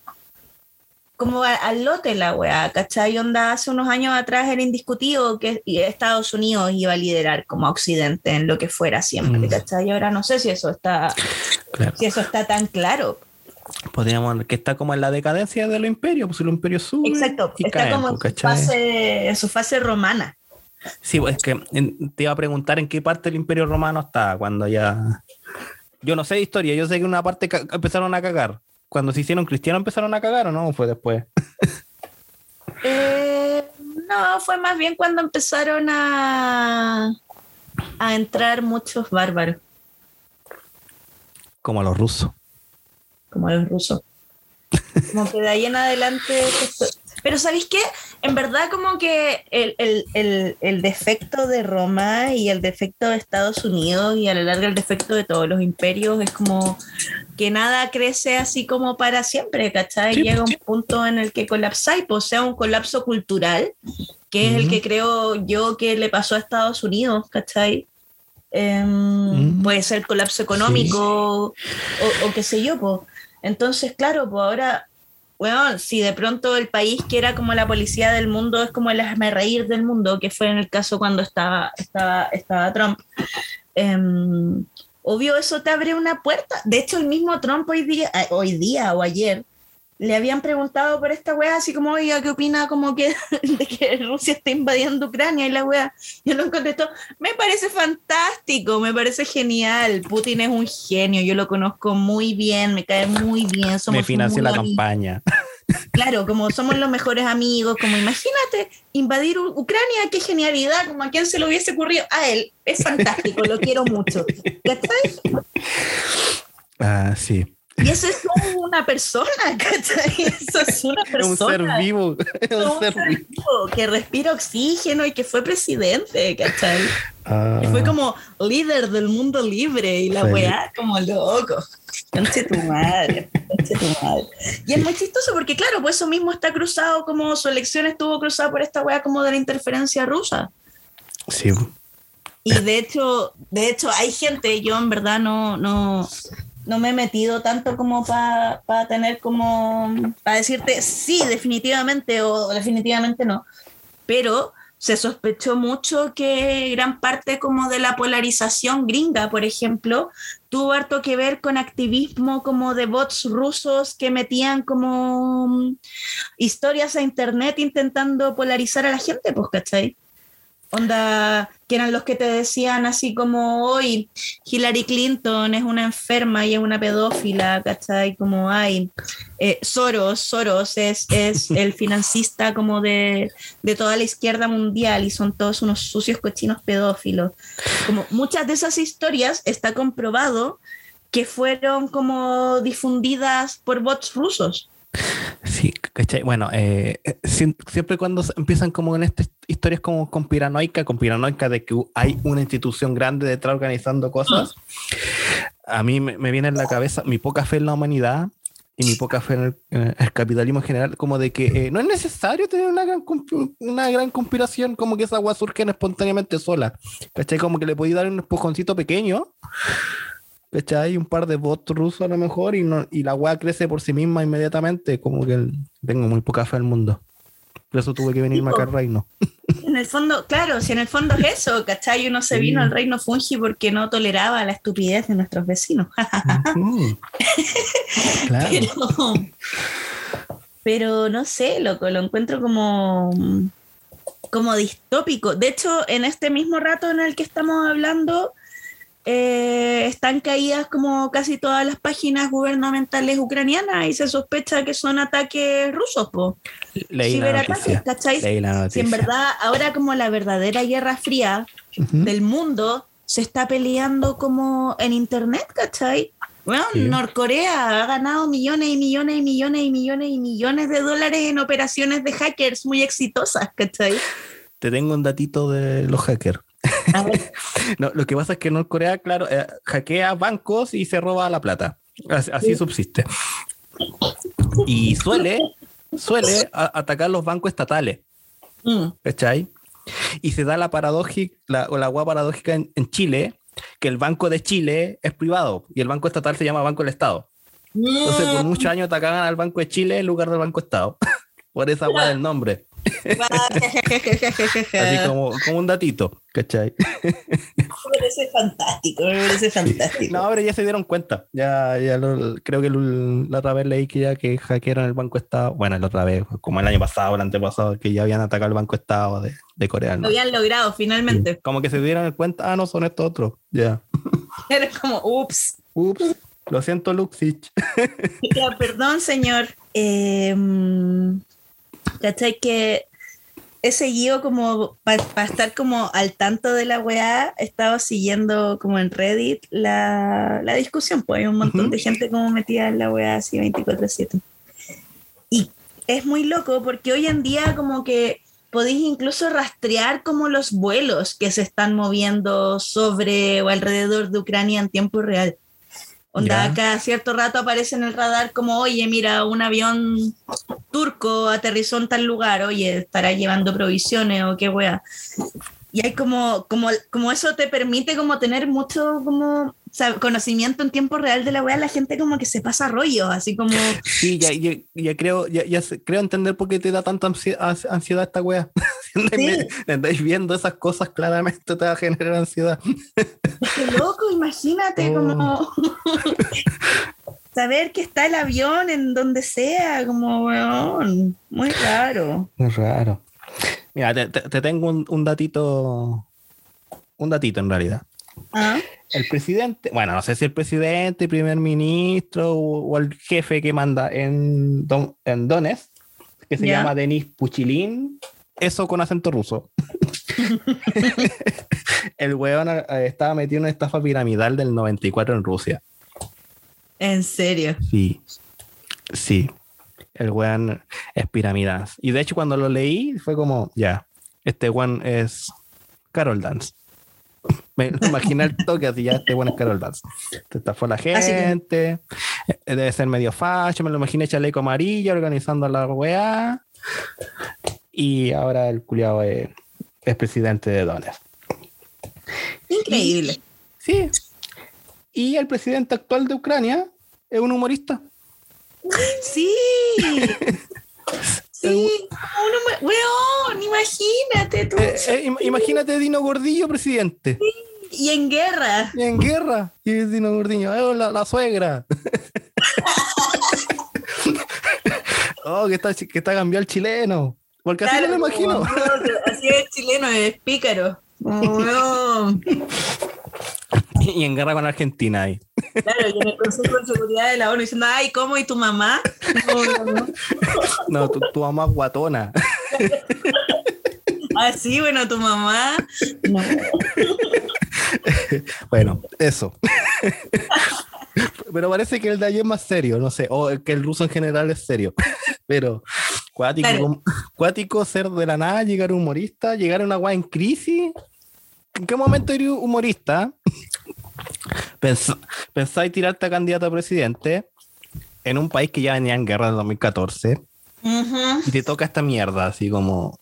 como al lote la weá, ¿cachai? Onda hace unos años atrás era indiscutido que Estados Unidos iba a liderar como Occidente en lo que fuera siempre, mm. ¿cachai? ahora no sé si eso está, si eso está tan claro. Podríamos, que está como en la decadencia de los imperios, pues el imperio sube. Exacto, está como en su, fase, en su fase romana. Sí, pues es que te iba a preguntar en qué parte del imperio romano está cuando ya... Yo no sé de historia, yo sé que una parte empezaron a cagar cuando se hicieron cristianos empezaron a cagar o no? fue después? (laughs) Eh, no, fue más bien cuando empezaron a, a entrar muchos bárbaros. Como a los rusos. Como a los rusos. Como que de ahí en adelante pero ¿sabéis qué? En verdad como que el, defecto de Roma y el defecto de Estados Unidos y a lo largo el defecto de todos los imperios es como que nada crece así como para siempre, ¿cachai? Llega un punto en el que colapsa y pues sea un colapso cultural, que es el que creo yo que le pasó a Estados Unidos, ¿cachai? Em, puede ser colapso económico o, o, qué sé yo, pues. Entonces, claro, pues ahora bueno, si de pronto el país que era como la policía del mundo es como el hazme reír del mundo, que fue en el caso cuando estaba, estaba, estaba Trump, em, obvio eso te abre una puerta. De hecho, el mismo Trump hoy día, eh, hoy día o ayer le habían preguntado por esta wea, así como, oiga, ¿qué opina como que, (laughs) de que Rusia está invadiendo Ucrania? Y la wea, yo no contestó, me parece fantástico, me parece genial, Putin es un genio, yo lo conozco muy bien, me cae muy bien. Somos me financia la campaña. (laughs) Claro, como somos los mejores amigos, como imagínate invadir Ucrania, qué genialidad, como a quién se lo hubiese ocurrido. A él, es fantástico, lo quiero mucho. ¿Cachai? (laughs) Ah, sí. Y eso es una persona, (laughs) ¿cachai? Eso es una (laughs) persona. un ser vivo. (laughs) un, ser, vivo. que respira oxígeno y que fue presidente, ¿cachai? Y fue ah. como líder del mundo libre y la weá como loco. Conche tu madre, tu madre. Y es muy chistoso porque, claro, pues eso mismo está cruzado como su elección estuvo cruzada por esta weá como de la interferencia rusa. Sí. Y de hecho, de hecho, hay gente, yo en verdad no, no, no me he metido tanto como para tener como, para decirte sí, definitivamente o definitivamente no. Pero se sospechó mucho que gran parte como de la polarización gringa, por ejemplo, tuvo harto que ver con activismo como de bots rusos que metían como historias a internet intentando polarizar a la gente, pues, ¿cachai? Onda, que eran los que te decían así como hoy Hillary Clinton es una enferma y es una pedófila, ¿cachai? Como hay eh, Soros, Soros es, es (laughs) el financista como de, de, toda la izquierda mundial y son todos unos sucios cochinos pedófilos. Como muchas de esas historias está comprobado que fueron como difundidas por bots rusos. Sí, ¿cachai? Bueno, eh, siempre cuando empiezan como en estas historias como con piranoica, con piranoica de que hay una institución grande detrás organizando cosas, a mí me, viene en la cabeza mi poca fe en la humanidad y mi poca fe en el, capitalismo en general, como de que eh, no es necesario tener una gran, una gran conspiración, como que esas aguas surgen espontáneamente solas, ¿cachai? Como que le podéis dar un empujoncito pequeño hay Un par de bots rusos a lo mejor y, no, y la weá crece por sí misma inmediatamente, como que tengo muy poca fe al mundo. Por eso tuve que venirme acá al reino. (laughs) En el fondo, claro, si en el fondo es eso, ¿cachai? Uno se vino al reino Fungi porque no toleraba la estupidez de nuestros vecinos. (laughs) claro. pero, pero no sé, loco, lo encuentro como como distópico. De hecho, en este mismo rato en el que estamos hablando, eh, están caídas como casi todas las páginas gubernamentales ucranianas y se sospecha que son ataques rusos. Po. Leí la Si en verdad ahora como la verdadera guerra fría del mundo se está peleando como en internet, ¿cachai? Bueno, Norcorea ha ganado millones y millones y millones y millones y millones de dólares en operaciones de hackers muy exitosas, ¿cachai? Te tengo un datito de los hackers. (laughs) no, lo que pasa es que Norcorea, claro, eh, hackea bancos y se roba la plata. Así, subsiste. Y suele, suele atacar los bancos estatales. Mm. ¿Cachai? Y se da la paradójica, la, o la agua paradójica en, Chile, que el Banco de Chile es privado y el Banco Estatal se llama Banco del Estado. Entonces, por muchos años atacaban al Banco de Chile en lugar del Banco Estado. (laughs) por esa weá del nombre. Así como, como un datito, ¿cachai? Me parece fantástico, me parece fantástico. No, pero ya se dieron cuenta. Ya, ya lo- creo que lo- la otra vez leí que ya que hackearon el Banco Estado. Bueno, la otra vez, como el año pasado, el antepasado, que ya habían atacado el Banco Estado de, de Corea. Lo habían logrado finalmente. Como que se dieron cuenta, ah, no, son estos otros. Ya. (laughs) Era como, ups. Ups, lo siento, Luxich. Ya, perdón, señor. Eh, ¿Cachai? Que he seguido como para estar como al tanto de la weá, he estado siguiendo como en Reddit la, la discusión, pues hay un montón Ujú. de gente como metida en la weá así 24/7. Y es muy loco porque hoy en día como que podéis incluso rastrear como los vuelos que se están moviendo sobre o alrededor de Ucrania en tiempo real. Onda, Ya. cada cierto rato aparece en el radar como, oye, mira, un avión turco aterrizó en tal lugar, oye, estará llevando provisiones o qué wea. Y hay como, como, como eso te permite como tener mucho como o sea, conocimiento en tiempo real de la wea, la gente como que se pasa rollo, así como, Sí, ya, ya, ya creo, ya, ya creo entender por qué te da tanta ansi- ans- ansiedad esta wea. (laughs) Si andáis, andáis viendo esas cosas, claramente te va a generar ansiedad. qué loco, imagínate Oh. como (laughs) saber que está el avión en donde sea, como, weón, muy raro. Es raro. Mira, te, te- te tengo un, un datito, un datito en realidad. ¿Ah? El presidente, bueno, no sé si el presidente, primer ministro o, o el jefe que manda en, Don, en Donetsk, que se Ya. llama Denis Puchilin, eso con acento ruso. (laughs) el weón eh, estaba metido en una estafa piramidal del 94 en Rusia. En serio. Sí, sí. El weón es piramidal. Y de hecho, cuando lo leí, fue como, ya, este weón es Carol Dance. (laughs) Me lo imaginé al toque así, ya, este weón es Carol Dance. Te estafó la que- gente, eh, debe ser medio facho, me lo imaginé chaleco amarillo organizando la weá. Y ahora el culiado es, es presidente de Donetsk. Increíble. Sí. Y el presidente actual de Ucrania es un humorista. Sí. (laughs) Sí. Uno weón, imagínate tú. Eh, eh, im- imagínate Dino Gordillo, presidente. Y en guerra. Y en guerra. Y Dino Gordillo, eh, la, la suegra. (laughs) oh, que está, que está cambiado el chileno. Porque así me lo imagino. como, Así es chileno, es pícaro. (laughs) Weón. (laughs) y en guerra con Argentina ahí. Claro, y en el Consejo de Seguridad de la ONU diciendo, ay, ¿cómo? ¿Y tu mamá? No, no, no. No, tu, tu mamá es guatona. (laughs) Ah, sí, bueno, tu mamá. No. (laughs) Bueno, eso. Pero parece que el de allí es más serio, no sé, o que el ruso en general es serio. Pero cuático, Claro. cuático ser de la nada, llegar humorista, llegar a una guay en crisis. ¿En qué momento eres humorista? Pens- pensáis tirarte a candidato a presidente en un país que ya venía en guerra en 2014 Ujú. y te toca esta mierda, así como.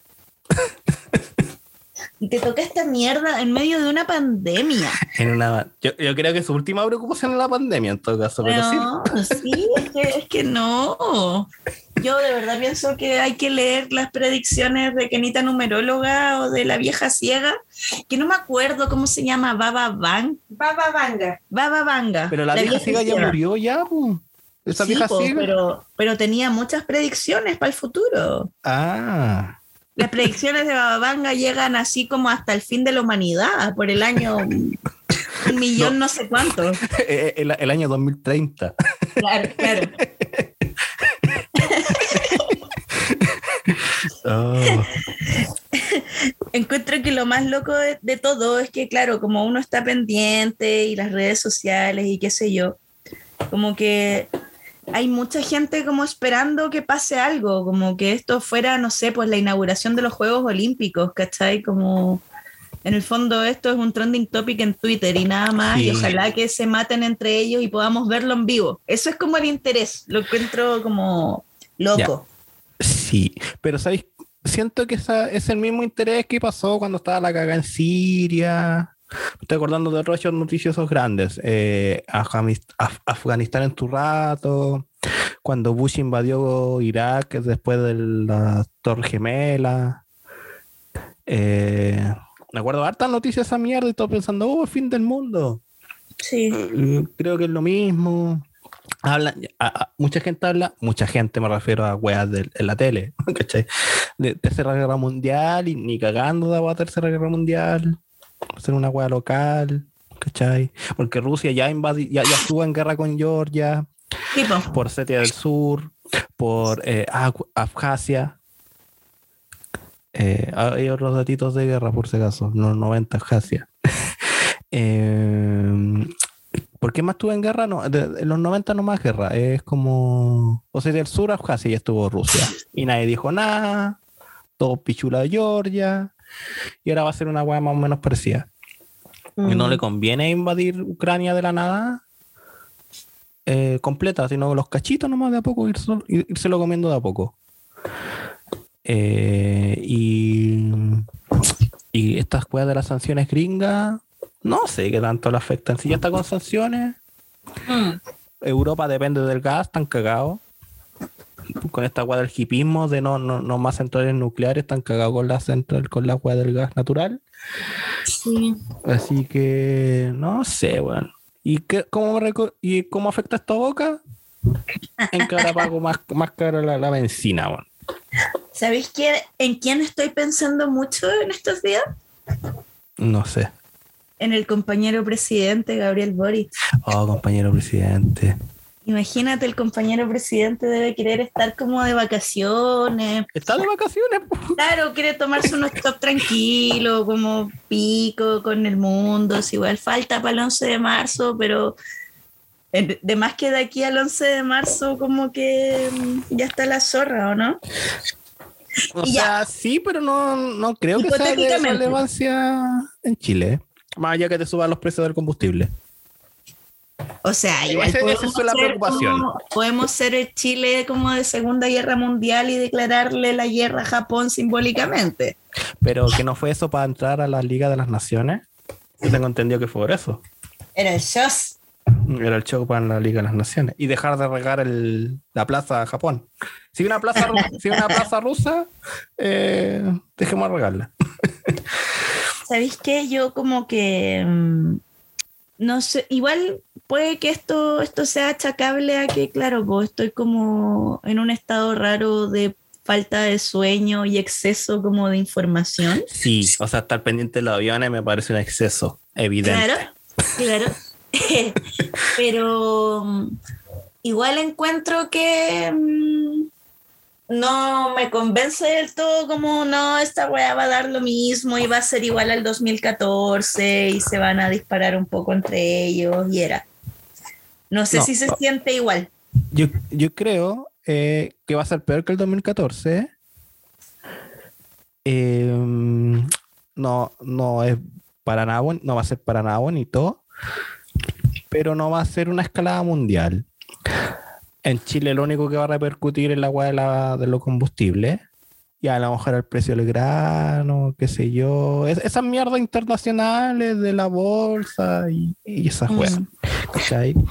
Y te toca esta mierda en medio de una pandemia. (laughs) En una, yo, yo creo que su última preocupación es la pandemia en todo caso, pero sí. No, sí, es que, es que no. Yo de verdad pienso que hay que leer las predicciones de Kenita Numeróloga o de la vieja ciega, que no me acuerdo cómo se llama, Baba Van, Baba Vanga. Baba Vanga. Pero la, vieja ciega ya murió ya, po. Esa Sí, vieja po, ciega. Pero, pero tenía muchas predicciones para el futuro. Ah. Las predicciones de Baba Vanga llegan así como hasta el fin de la humanidad, por el año un millón no, sé cuánto. (laughs) Eh, El, el año 2030. Claro, claro. (laughs) Oh. Encuentro que lo más loco de, de, todo es que, claro, como uno está pendiente y las redes sociales y qué sé yo, como que hay mucha gente como esperando que pase algo, como que esto fuera, no sé, pues la inauguración de los Juegos Olímpicos, ¿cachai? Como en el fondo esto es un trending topic en Twitter y nada más, sí. y ojalá que se maten entre ellos y podamos verlo en vivo. Eso es como el interés, lo encuentro como loco. Ya. Sí, pero ¿sabéis? Siento que esa, es el mismo interés que pasó cuando estaba la caga en Siria. Estoy acordando de otros noticiosos grandes. Eh, Af Afganistán en tu rato. cuando Bush invadió Irak después de la Torre Gemela. Eh, me acuerdo hartas noticias esa mierda y todo pensando, oh, fin del mundo. Sí. Creo que es lo mismo. Habla, mucha gente habla, mucha gente me refiero a weas de, en la tele, (laughs) ¿cachai? De Tercera Guerra Mundial y ni cagando de agua Tercera Guerra Mundial, hacer una wea local, ¿cachai? Porque Rusia ya, invadi, ya, ya estuvo en guerra con Georgia, por Setia del Sur, por eh, Abjasia. Eh, hay otros datitos de guerra, por si acaso, los 90 Abjasia. (laughs) eh, ¿Por qué más estuvo en guerra? No, en los 90 no más guerra. Es como. O sea, del sur Abjasia ya estuvo Rusia. Y nadie dijo nada. Todo pichula de Georgia. Y ahora va a ser una hueá más o menos parecida. Y no le mm. conviene invadir Ucrania de la nada eh, completa, sino los cachitos nomás de a poco, irse, lo comiendo de a poco. Eh, y, y estas cosas de las sanciones gringas no sé qué tanto le afectan. Si ya está con sanciones, mm. Europa depende del gas, están cagados. Con esta agua del hipismo de no, no, más centrales nucleares, están cagados con la central, con la agua del gas natural. Sí. Así que no sé, weón. ¿Y, qué, cómo, ¿Y cómo afecta esta boca? En que ahora pago más, más caro la, la benzina, weón. ¿Sabéis en quién estoy pensando mucho en estos días? No sé en el compañero presidente Gabriel Boric. Oh, compañero presidente. Imagínate, el compañero presidente debe querer estar como de vacaciones. Está de vacaciones. Claro, quiere tomarse unos top tranquilo, como pico con el mundo. Si igual falta para el 11 de marzo, pero de más que de aquí al 11 de marzo, como que mm, ya está la zorra, ¿o no? O sea, sí, pero no, no creo que sea de relevancia en Chile. Más allá que te suban los precios del combustible. O sea, igual podemos, la preocupación. podemos ser el Chile como de Segunda Guerra Mundial y declararle la guerra a Japón simbólicamente. Pero que no fue eso para entrar a la Liga de las Naciones. Yo tengo entendido que fue por eso. Era el show. Era el show para la Liga de las Naciones. Y dejar de regar la plaza a Japón. Si una plaza, si una plaza rusa, eh, dejemos de regarla. ¿sabéis qué? Yo como que, mm, no sé, igual puede que esto, esto sea achacable a que, claro, pues estoy como en un estado raro de falta de sueño y exceso como de información. Sí, o sea, estar pendiente de los aviones me parece un exceso, evidente. Claro, claro. (laughs) Pero mm, igual encuentro que mm, no me convence del todo como, no, esta weá va a dar lo mismo y va a ser igual al 2014 y se van a disparar un poco entre ellos y era. No sé si se siente igual. Yo, yo creo eh, que va a ser peor que el 2014. Em, no, no es para nada, no va a ser para nada bonito, pero no va a ser una escalada mundial en Chile lo único que va a repercutir es la agua de, la, de los combustibles. Y a lo mejor el precio del grano, qué sé yo. esas mierdas internacionales de la bolsa y, esas cosas. Mm.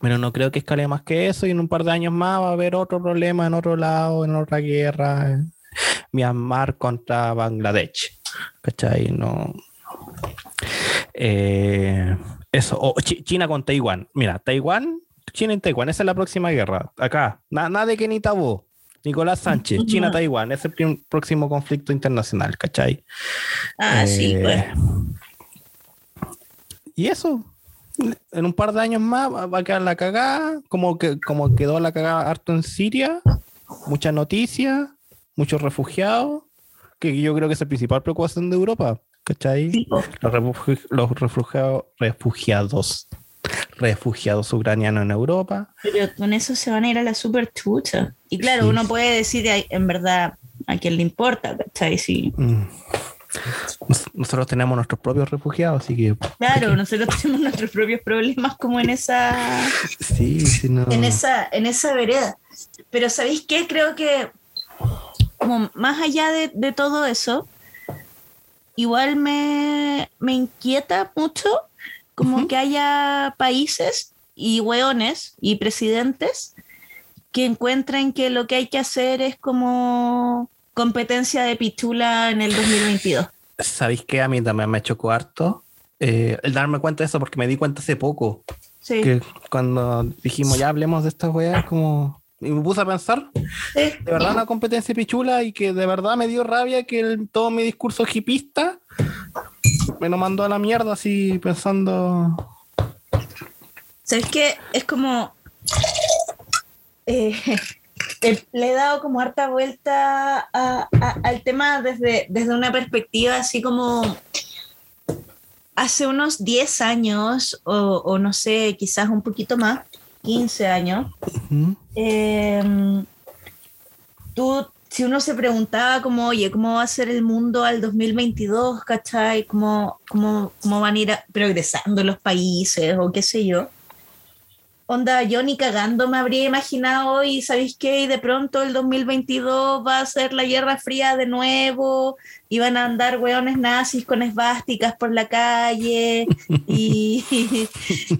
Pero no creo que escale más que eso. Y en un par de años más va a haber otro problema en otro lado, en otra guerra. Myanmar contra Bangladesh. ¿Cachai? No. Eh, eso. O China con Taiwán. Mira, Taiwán China en Taiwán, esa es la próxima guerra. Acá, nada de que ni tabú. Nicolás Sánchez, China-Taiwán, es el próximo conflicto internacional, ¿cachai? Ah, sí, eh, pues. Y eso, en un par de años más va a quedar la cagada, como, que, como quedó la cagada harto en Siria, muchas noticias, muchos refugiados, que yo creo que es la principal preocupación de Europa, ¿cachai? Los, los refugiados, refugiados refugiados ucranianos en Europa. Pero con eso se van a ir a la super chucha. Y claro, uno puede decir en verdad a quién le importa, ¿cachai? Sí. Mm. Nosotros tenemos nuestros propios refugiados, así que. Claro, nosotros tenemos nuestros propios problemas como en esa. Sí, sí, no. En esa, en esa vereda. Pero ¿sabéis qué? Creo que como más allá de, de todo eso, igual me, me inquieta mucho como que haya países y hueones y presidentes que encuentren que lo que hay que hacer es como competencia de pichula en el 2022. ¿Sabéis qué? A mí también me chocó harto eh, el darme cuenta de eso porque me di cuenta hace poco. Sí. Que cuando dijimos ya hablemos de estas weas, como. Y me puse a pensar, de verdad, una competencia pichula y que de verdad me dio rabia que el- todo mi discurso hipista me lo mandó a la mierda así pensando. ¿Sabes qué? Es como. eh, (laughs) eh, le he dado como harta vuelta a- a- al tema desde, desde una perspectiva así como. Hace unos 10 años, o, o no sé, quizás un poquito más, 15 años, "Ujú, eh, tú, si uno se preguntaba como, oye, ¿cómo va a ser el mundo al 2022? ¿Cachai? ¿Cómo, cómo, cómo van a ir a- progresando los países o qué sé yo? Onda, yo ni cagando me habría imaginado y ¿sabéis qué? Y de pronto el 2022 va a ser la Guerra Fría de nuevo y van a andar hueones nazis con esvásticas por la calle y, (laughs)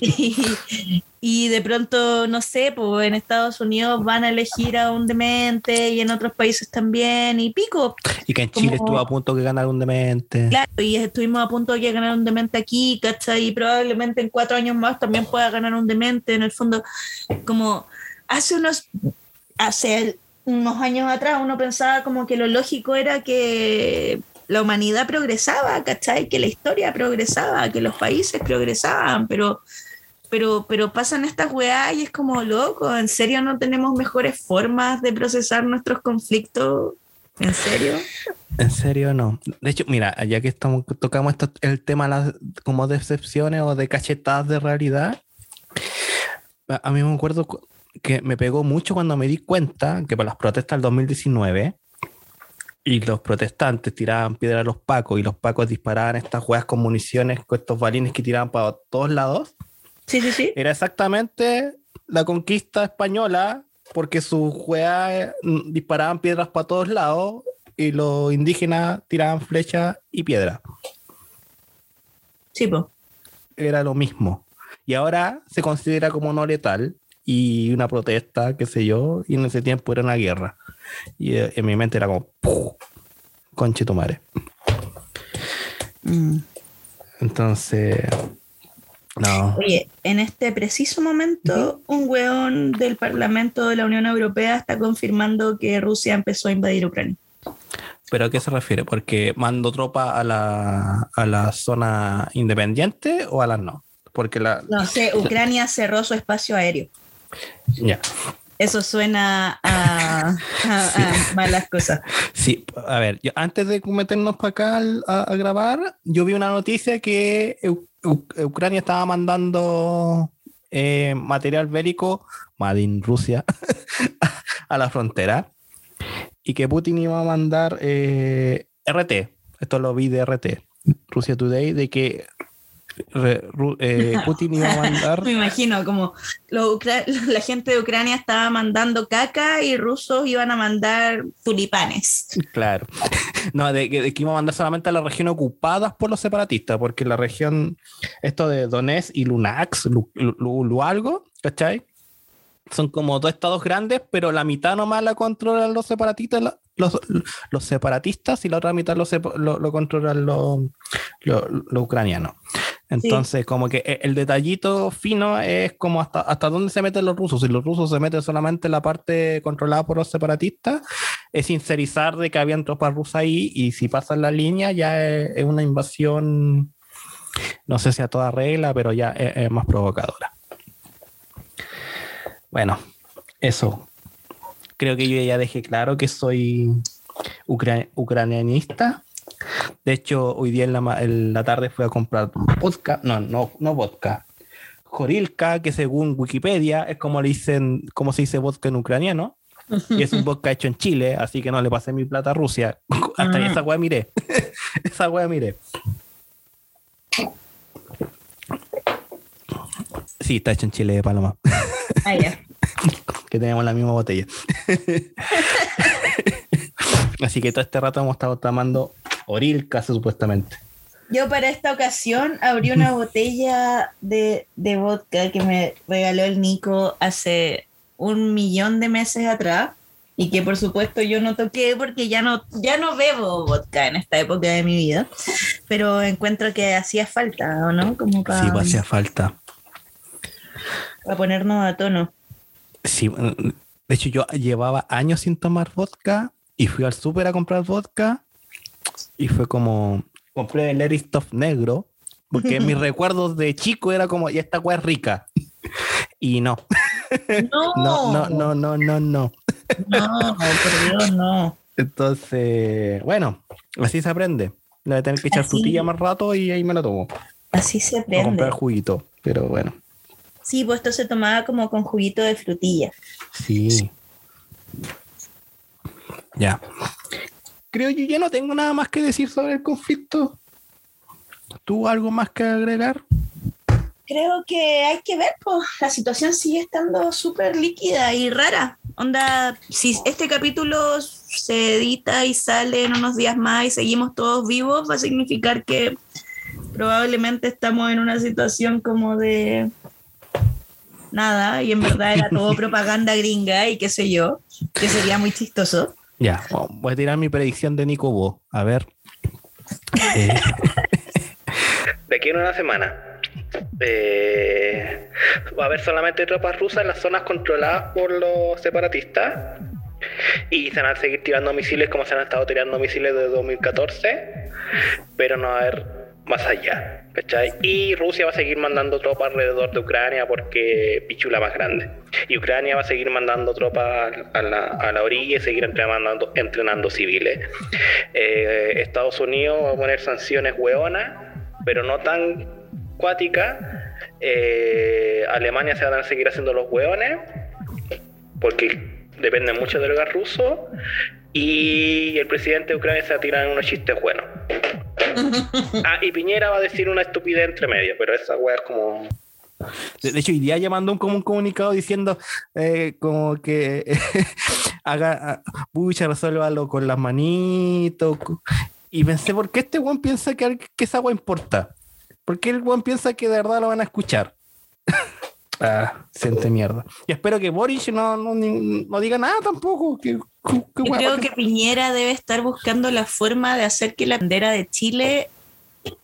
y, y de pronto, no sé, pues en Estados Unidos van a elegir a un demente y en otros países también y pico. Y que en Chile Como- estuvo a punto de ganar un demente. Claro, y estuvimos a punto de ganar un demente aquí, ¿cachai? Y probablemente en cuatro años más también pueda ganar un demente. En el fondo, como hace unos, hace unos años atrás uno pensaba como que lo lógico era que la humanidad progresaba, ¿cachai? Que la historia progresaba, que los países progresaban, pero... Pero, pero pasan estas weas y es como loco, ¿en serio no tenemos mejores formas de procesar nuestros conflictos? ¿En serio? En serio, no. De hecho, mira, ya que estamos tocamos esto, el tema las como decepciones o de cachetadas de realidad, a, mí me acuerdo cu- que me pegó mucho cuando me di cuenta que por las protestas del 2019 y los protestantes tiraban piedra a los pacos y los pacos disparaban estas juegas con municiones, con estos balines que tiraban para todos lados, Sí, sí, sí. era exactamente la conquista española porque sus juegas mm, disparaban piedras para todos lados y los indígenas tiraban flechas y piedras. Sí, pues. Era lo mismo. Y ahora se considera como no letal y una protesta, qué sé yo, y en ese tiempo era una guerra. Y eh, en mi mente era como, conche tu madre. Entonces, no. Oye, en este preciso momento, un weón del Parlamento de la Unión Europea está confirmando que Rusia empezó a invadir Ucrania. ¿Pero a qué se refiere? ¿Porque mando tropa a la, a la zona independiente o a las no? Porque la... No sé, (laughs) Ucrania cerró su espacio aéreo. Ya. Eso suena a, a- a malas cosas. Sí, a ver, yo, antes de meternos para acá a, a grabar, yo vi una noticia que Ucrania estaba mandando eh, material bélico, Made in Rusia, (laughs) a la frontera y que Putin iba a mandar eh, RT. Esto lo vi de RT, Rusia Today, de que eh, (laughs) Putin iba a mandar Me imagino como la gente de Ucrania estaba mandando caca y rusos iban a mandar tulipanes. Claro. (laughs) No, de, que- de que iba a mandar solamente a las regiones ocupadas por los separatistas, porque la región, esto de Donetsk y Lunax, Lu, Lu- Lu- Lualgo, ¿cachai? Son como dos estados grandes, pero la mitad nomás la controlan los separatistas, la- los, los separatistas, y la otra mitad lo, lo, lo controlan los, los ucranianos. Entonces, como que e- el detallito fino es como hasta, hasta dónde se meten los rusos. Si los rusos se meten solamente en la parte controlada por los separatistas, es sincerizar de que habían tropas rusas ahí y si pasan la línea ya es, es una invasión, no sé si a toda regla, pero ya es, es más provocadora. Bueno, eso. Creo que yo ya dejé claro que soy ucra- ucranianista. De hecho, hoy día en la, ma- en la tarde fui a comprar vodka, no, no, no vodka, Jorilka, que según Wikipedia es como le dicen, como se dice vodka en ucraniano, y es un (laughs) vodka hecho en Chile, así que no le pasé mi plata a Rusia. (laughs) Hasta esa weá miré. (laughs) esa weá miré. Sí, está hecho en Chile de Paloma, Ah, ya. que tenemos la misma botella. Así que todo este rato hemos estado tomando Orilka, supuestamente. Yo para esta ocasión abrí una (laughs) botella de, de vodka que me regaló el Nico hace un millón de meses atrás y que por supuesto yo no toqué porque ya no, ya no bebo vodka en esta época de mi vida, pero encuentro que hacía falta, ¿o no? Como para, sí, pues hacía falta. Para ponernos a tono. Sí, de hecho yo llevaba años sin tomar vodka y fui al súper a comprar vodka y fue como, compré el Eristoff negro, porque (laughs) mis recuerdos de chico era como, ya esta weá es rica. Y (laughs) no. No. no, no, no, no, no. No, por Dios, no. Entonces, bueno, así se aprende. Le voy a tener que echar frutilla más rato y ahí me lo tomo. Así se aprende. comprar juguito, pero bueno. Sí, pues esto se tomaba como con juguito de frutilla. Sí. Ya. Creo yo ya no tengo nada más que decir sobre el conflicto. ¿Tú algo más que agregar? Creo que hay que ver, pues la situación sigue estando súper líquida y rara. Onda, si este capítulo se edita y sale en unos días más y seguimos todos vivos, va a significar que probablemente estamos en una situación como de nada y en verdad era todo (laughs) propaganda gringa y qué sé yo, que sería muy chistoso. Ya, voy a tirar mi predicción de Nico Bo. A ver. Eh, (laughs) de aquí en una semana eh, va a haber solamente tropas rusas en las zonas controladas por los separatistas y se van a seguir tirando misiles como se han estado tirando misiles desde 2014, pero no va a haber más allá. Y Rusia va a seguir mandando tropas alrededor de Ucrania porque pichula más grande. Y Ucrania va a seguir mandando tropas a la, a la orilla y seguir entrenando, entrenando civiles. Eh, Estados Unidos va a poner sanciones hueonas, pero no tan acuática. Eh, Alemania se van a seguir haciendo los hueones porque depende mucho del gas ruso. Y el presidente de Ucrania se va a tirar unos chistes buenos. Ah, y Piñera va a decir una estupidez entre medio, pero esa hueá es como. De, hecho, día llamando un, como un comunicado diciendo eh, como que (laughs) haga, pucha, resuélvalo con las manitos. Y pensé, ¿por qué este weón piensa que, que esa agua importa? Porque el buen piensa que de verdad lo van a escuchar. (laughs) ah, siente mierda. Y espero que Boris no, no, diga nada tampoco. Que, creo que Piñera debe estar buscando la forma de hacer que la bandera de Chile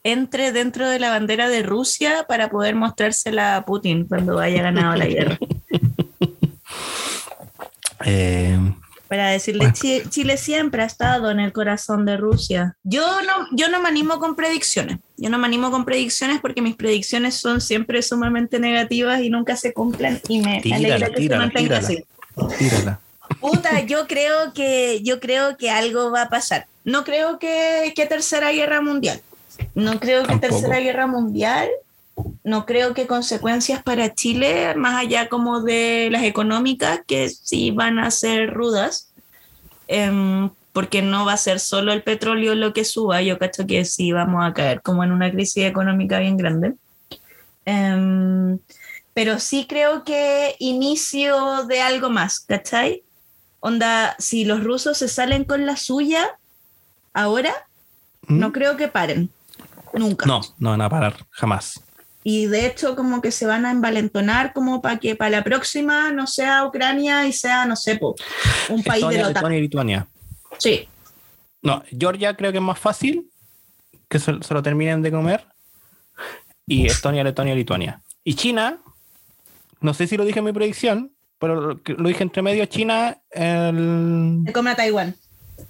entre dentro de la bandera de Rusia para poder mostrársela a Putin cuando haya ganado la guerra. (laughs) eh, para decirle, Chile, siempre ha estado en el corazón de Rusia. Yo no, yo no me animo con predicciones. Yo no me animo con predicciones porque mis predicciones son siempre sumamente negativas y nunca se cumplen y me alegra que se mantenga así. Puta, yo creo que yo creo que algo va a pasar. No creo que, que tercera guerra mundial. No creo que tercera guerra mundial, no creo que consecuencias para Chile, más allá como de las económicas, que sí van a ser rudas, em, porque no va a ser solo el petróleo lo que suba, yo cacho que sí vamos a caer como en una crisis económica bien grande. Em, pero sí creo que inicio de algo más, ¿cachai? Onda, si los rusos se salen con la suya ahora, no ¿Mm? creo que paren. Nunca. No, no van a parar, jamás y de hecho como que se van a envalentonar como para que para la próxima no sea Ucrania y sea, no sé, un país de la OTAN. y Lituania. Sí. No, Georgia creo que es más fácil que se, lo terminen de comer. Y Estonia, Letonia y Lituania. Y China, no sé si lo dije en mi predicción, pero lo, dije entre medio, China... El... Te come a Taiwán.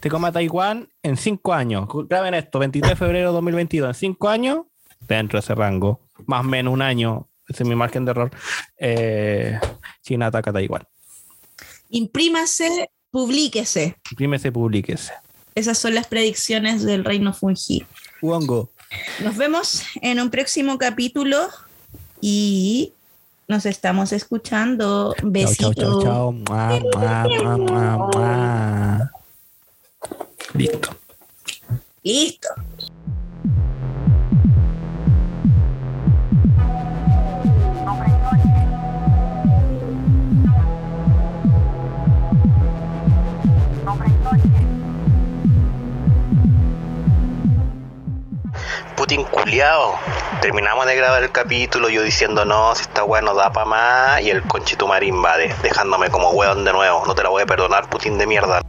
Te come a Taiwán en cinco años. Graben esto, 23 de febrero de 2022. En cinco años, dentro de ese rango, más o menos un año, ese es mi margen de error, eh, China ataca a Taiwán. Imprímase, publíquese. Imprímese, publíquese. Esas son las predicciones del reino fungi. Wongo. Nos vemos en un próximo capítulo y nos estamos escuchando. Besitos. Chao, chao, chao. Listo. Listo. Putin culiao. Terminamos de grabar el capítulo, yo diciendo no, si esta weá no da pa' más, y el conchitumarín invade, dejándome como weón de nuevo. No te la voy a perdonar, Putin de mierda.